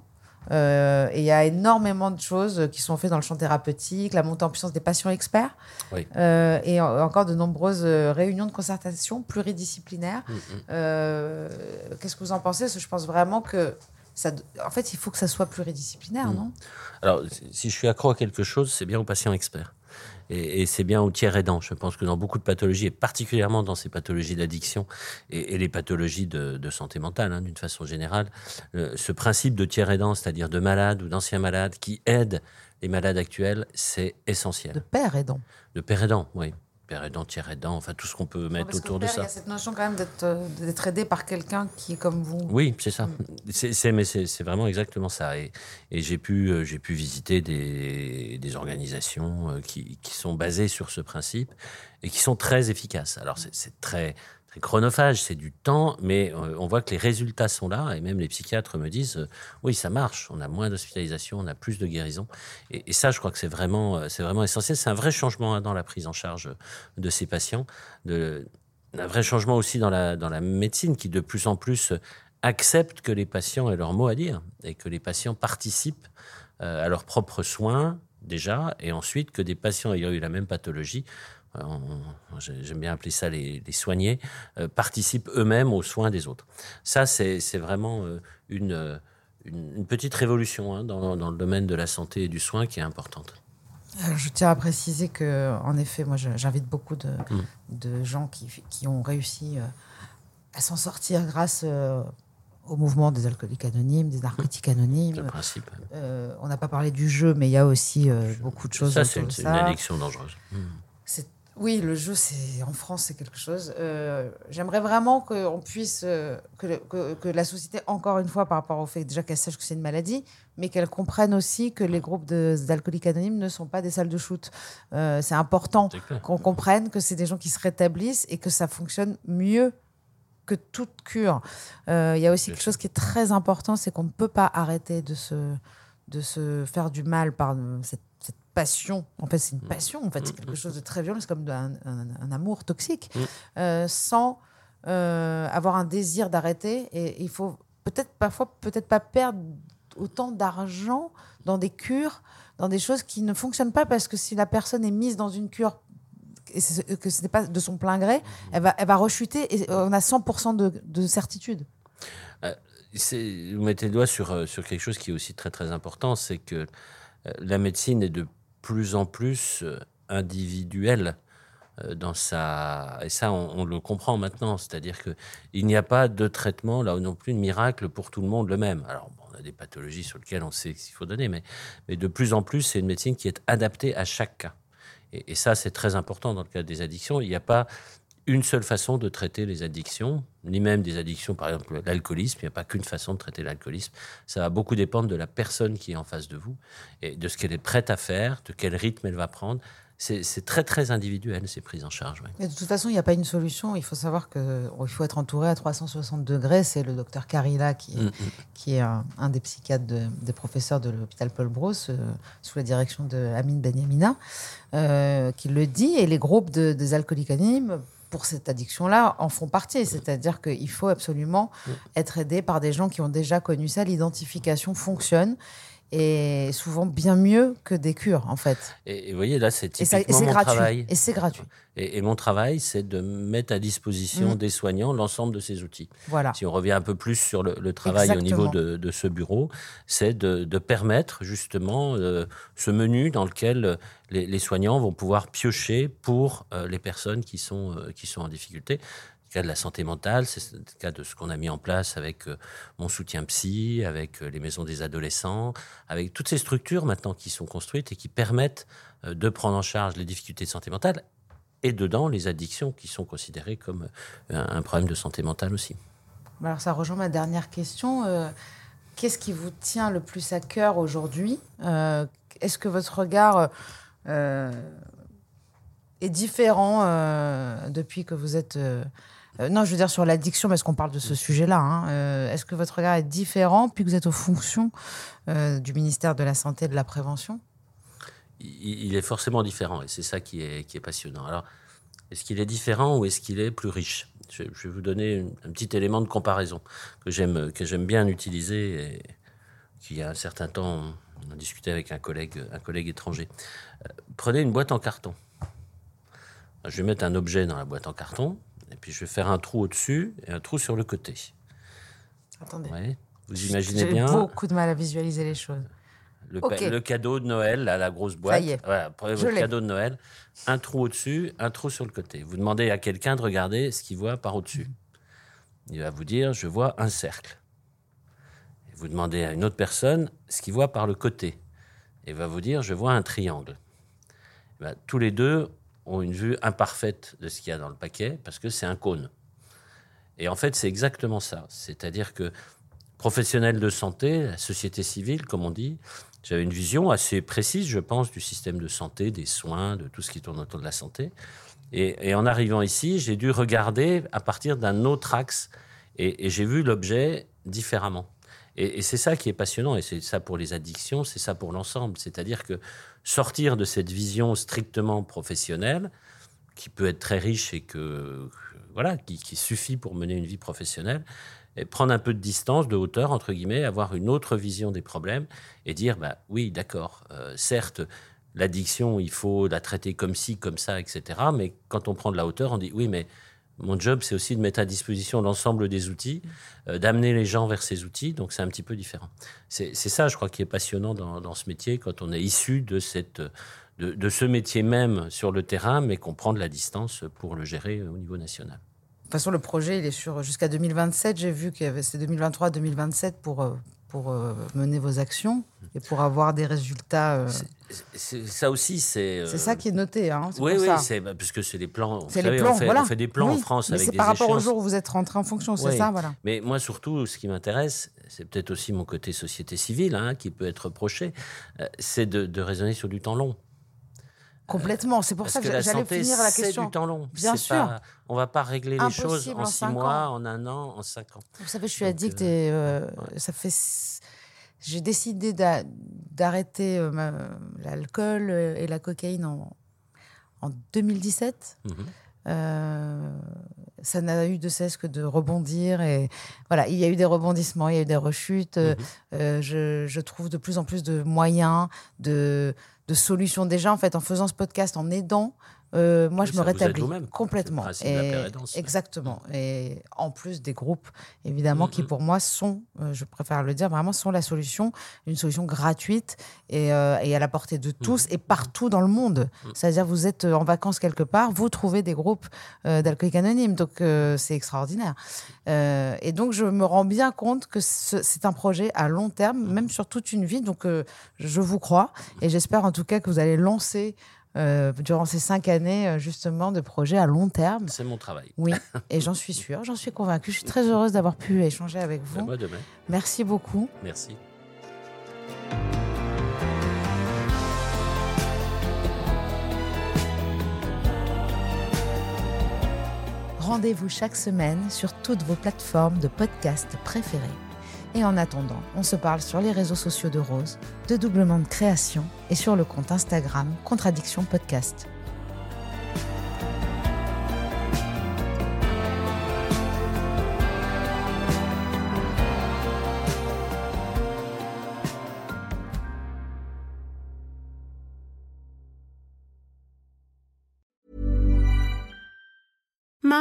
Euh, et il y a énormément de choses qui sont faites dans le champ thérapeutique, la montée en puissance des patients experts, Oui. euh, et en- encore de nombreuses euh, réunions de concertation pluridisciplinaires. Mm, mm. Euh, Qu'est-ce que vous en pensez? Parce que Je pense vraiment que ça, en fait, il faut que ça soit pluridisciplinaire, Mm. non? Alors, si je suis accro à quelque chose, c'est bien aux patients experts. Et, et c'est bien aux tiers aidants. Je pense que dans beaucoup de pathologies, et particulièrement dans ces pathologies d'addiction et, et les pathologies de, de santé mentale, hein, d'une façon générale, euh, ce principe de tiers aidant, c'est-à-dire de malades ou d'anciens malades qui aident les malades actuels, c'est essentiel. De père aidant. De père aidant, oui. Père aidant, tiers aidant, enfin tout ce qu'on peut mettre autour de père, Il y ça. a cette notion quand même d'être euh, d'être aidé par quelqu'un qui est comme vous. Oui, c'est ça. C'est, c'est- mais c'est, vraiment exactement ça. Et, et j'ai pu, euh, j'ai pu visiter des, des organisations euh, qui, qui sont basées sur ce principe et qui sont très efficaces. Alors c'est très, très chronophage, c'est du temps, mais euh, on voit que les résultats sont là. Et même les psychiatres me disent, euh, oui, ça marche. On a moins d'hospitalisation, on a plus de guérison. Et, ça, je crois que c'est vraiment, euh, c'est vraiment essentiel. C'est un vrai changement hein, dans la prise en charge de ces patients. Un vrai changement aussi dans la, dans la médecine qui de plus en plus accepte que les patients aient leur mot à dire et que les patients participent à leurs propres soins déjà et ensuite que des patients ayant eu la même pathologie, j'aime bien appeler ça les, les soignés, euh, participent eux-mêmes aux soins des autres. Ça, c'est vraiment euh, une, euh, une, une petite révolution hein, dans, dans le domaine de la santé et du soin qui est importante. Alors, Je tiens à préciser que, en effet, moi, j'invite beaucoup de, Mm. de gens qui, qui ont réussi euh, à s'en sortir grâce euh, au mouvement des alcooliques anonymes, des narcotiques le anonymes. principe. Euh, on n'a pas parlé du jeu, mais il y a aussi euh, beaucoup de choses Ça, c'est une, une addiction dangereuse. Mm. C'est- Oui, le jeu, c'est en France, c'est quelque chose. Euh, J'aimerais vraiment qu'on puisse, euh, que, que- que la société, encore une fois, par rapport au fait déjà qu'elle sache que c'est une maladie, mais qu'elle comprenne aussi que les groupes d'alcooliques anonymes ne sont pas des salles de shoot. Euh, c'est important qu'on comprenne que c'est des gens qui se rétablissent et que ça fonctionne mieux que toute cure. Il y a aussi quelque chose qui est très important, c'est qu'on ne peut pas arrêter de se de se faire du mal par cette passion. En fait, c'est une Mm. passion. En fait, c'est Mm, quelque mm. chose de très violent. C'est comme un, un- un amour toxique, euh, sans euh, avoir un désir d'arrêter. Et il faut peut-être parfois peut-être pas perdre autant d'argent dans des cures, dans des choses qui ne fonctionnent pas parce que si la personne est mise dans une cure et que ce n'est pas de son plein gré, elle va, elle va rechuter et on a 100% de, de certitude. C'est- Vous mettez le doigt sur, euh, sur quelque chose qui est aussi très très important, c'est que euh, la médecine est de plus en plus euh, individuelle euh, dans sa et ça on, le comprend maintenant, c'est-à-dire que il n'y a pas de traitement là non plus de miracle pour tout le monde le même. Alors on a des pathologies sur lesquelles on sait qu'il faut donner, mais mais de plus en plus c'est une médecine qui est adaptée à chaque cas. Et, et ça c'est très important dans le cas des addictions. Il n'y a pas une seule façon de traiter les addictions, ni même des addictions, par exemple l'alcoolisme. Il n'y a pas qu'une façon de traiter l'alcoolisme. Ça va beaucoup dépendre de la personne qui est en face de vous et de ce qu'elle est prête à faire, de quel rythme elle va prendre. C'est très, très individuel, ces prises en charge. Mais de toute façon, il n'y a pas une solution. Il faut savoir qu'il faut être entouré à 360 degrés. C'est le docteur Carilla qui, Mm, mm. qui est un, un des psychiatres de- des professeurs de l'hôpital Paul Bros, euh, sous la direction de Amine Benyamina, euh, qui le dit. Et les groupes de- des alcooliques anonymes, pour cette addiction-là, en font partie. C'est-à-dire qu'il faut absolument être aidé par des gens qui ont déjà connu ça. L'identification fonctionne. Et souvent bien mieux que des cures, en fait. Et, et vous voyez, là, c'est et typiquement mon gratuit. travail. Et c'est gratuit. Et, et mon travail, c'est de mettre à disposition Mm. des soignants l'ensemble de ces outils. Voilà. Si on revient un peu plus sur le, le travail au niveau de, de ce bureau, c'est de, de permettre justement euh, ce menu dans lequel euh, les, les soignants vont pouvoir piocher pour euh, les personnes qui sont, euh, qui sont en difficulté. Le cas de la santé mentale, c'est le cas de ce qu'on a mis en place avec euh, mon soutien psy, avec euh, les maisons des adolescents, avec toutes ces structures maintenant qui sont construites et qui permettent euh, de prendre en charge les difficultés de santé mentale et dedans les addictions qui sont considérées comme un problème de santé mentale aussi. Alors ça rejoint ma dernière question. Qu'est-ce qui vous tient le plus à cœur aujourd'hui Est-ce que votre regard est différent depuis que vous êtes... euh, non, je veux dire sur l'addiction, parce qu'on parle de ce sujet-là. hein. Euh, Est-ce que votre regard est différent depuis que vous êtes aux fonctions euh, du ministère de la Santé et de la Prévention? Il est forcément différent et c'est ça qui est, passionnant. Alors, est-ce qu'il est différent ou est-ce qu'il est plus riche? Je, vais vous donner un petit élément de comparaison que j'aime bien utiliser et qui, y a un certain temps, on a discuté avec un collègue, un collègue étranger. Prenez une boîte en carton. Je vais mettre un objet dans la boîte en carton et puis je vais faire un trou au-dessus et un trou sur le côté. Attendez. Ouais. Vous imaginez J'ai bien beaucoup de mal à visualiser les choses. le, le cadeau de Noël, là, la grosse boîte. y est. Voilà, prenez Je votre l'ai. cadeau de Noël, un trou au-dessus, un trou sur le côté. Vous demandez à quelqu'un de regarder ce qu'il voit par au-dessus. Il va vous dire, je vois un cercle. Et vous demandez à une autre personne ce qu'il voit par le côté. Et il va vous dire, je vois un triangle. Eh ben, tous les deux ont une vue imparfaite de ce qu'il y a dans le paquet parce que c'est un cône. Et en fait, c'est exactement ça. C'est-à-dire que professionnels de santé, société civile, comme on dit, j'avais une vision assez précise, je pense, du système de santé, des soins, de tout ce qui tourne autour de la santé. Et, en arrivant ici, j'ai dû regarder à partir d'un autre axe et, et j'ai vu l'objet différemment. Et, et c'est ça qui est passionnant, et c'est ça pour les addictions, c'est ça pour l'ensemble. C'est-à-dire que sortir de cette vision strictement professionnelle, qui peut être très riche et que voilà, qui, suffit pour mener une vie professionnelle, et prendre un peu de distance, de hauteur, entre guillemets, avoir une autre vision des problèmes et dire, bah oui, d'accord, euh, certes, l'addiction, il faut la traiter comme ci, comme ça, etc. Mais quand on prend de la hauteur, on dit, oui, mais mon job, c'est aussi de mettre à disposition l'ensemble des outils, euh, d'amener les gens vers ces outils, donc c'est un petit peu différent. C'est ça, je crois, qui est passionnant dans, ce métier, quand on est issu de, cette, de, ce métier même sur le terrain, mais qu'on prend de la distance pour le gérer au niveau national. De toute façon, le projet, il est sur jusqu'à 2027. J'ai vu avait c'est 2023-2027 pour, euh, pour euh, mener vos actions et pour avoir des résultats. euh, C'est- ça aussi, c'est. euh, C'est ça qui est noté. Hein, c'est Oui, oui, ça. c'est bah, puisque c'est les plans. C'est les plans, on fait, voilà. on fait des plans en France mais avec c'est des par rapport au jour où vous êtes rentré en fonction, c'est Oui. ça, voilà. Mais moi, surtout, ce qui m'intéresse, c'est peut-être aussi mon côté société civile, hein, qui peut être reproché, euh, c'est de, de raisonner sur du temps long. Complètement. C'est pour Parce ça que, que la j'allais finir la c'est question. du temps long. Bien sûr. pas- on va pas régler les choses en en six mois, ans. en un an, en cinq ans. Vous savez, je suis Donc, addict euh, et euh, ouais. ça fait j'ai décidé d'a- d'arrêter euh, l'alcool et la cocaïne en, en 2017. Mhm. Euh, ça n'a eu de cesse que de rebondir et voilà, il y a eu des rebondissements, il y a eu des rechutes. Mhm. euh, je, je trouve de plus en plus de moyens, de, de solutions. Déjà, en fait, en faisant ce podcast, en aidant, euh, moi, Oui, je me rétablis complètement. De la Et- exactement. En plus des groupes, évidemment, qui Mhm. pour moi sont, euh, je préfère le dire, vraiment sont la solution, une solution gratuite et, euh, et à la portée de tous et partout dans le monde. Mhm. C'est-à-dire, vous êtes en vacances quelque part, vous trouvez des groupes d'alcooliques anonymes, donc c'est extraordinaire. Et donc, je me rends bien compte que ce- c'est un projet à long terme, même sur toute une vie. Donc, je vous crois et j'espère en tout cas que vous allez lancer euh, durant ces cinq années euh, justement de projets à long terme. C'est mon travail. Oui, et j'en suis sûre, j'en suis convaincue. Je suis très heureuse d'avoir pu échanger avec vous. Moi demain. Merci beaucoup. Merci. Rendez-vous chaque semaine sur toutes vos plateformes de podcast préférées. Et en attendant, on se parle sur les réseaux sociaux de Rose, de Doublement de Création et sur le compte Instagram Contradiction Podcast.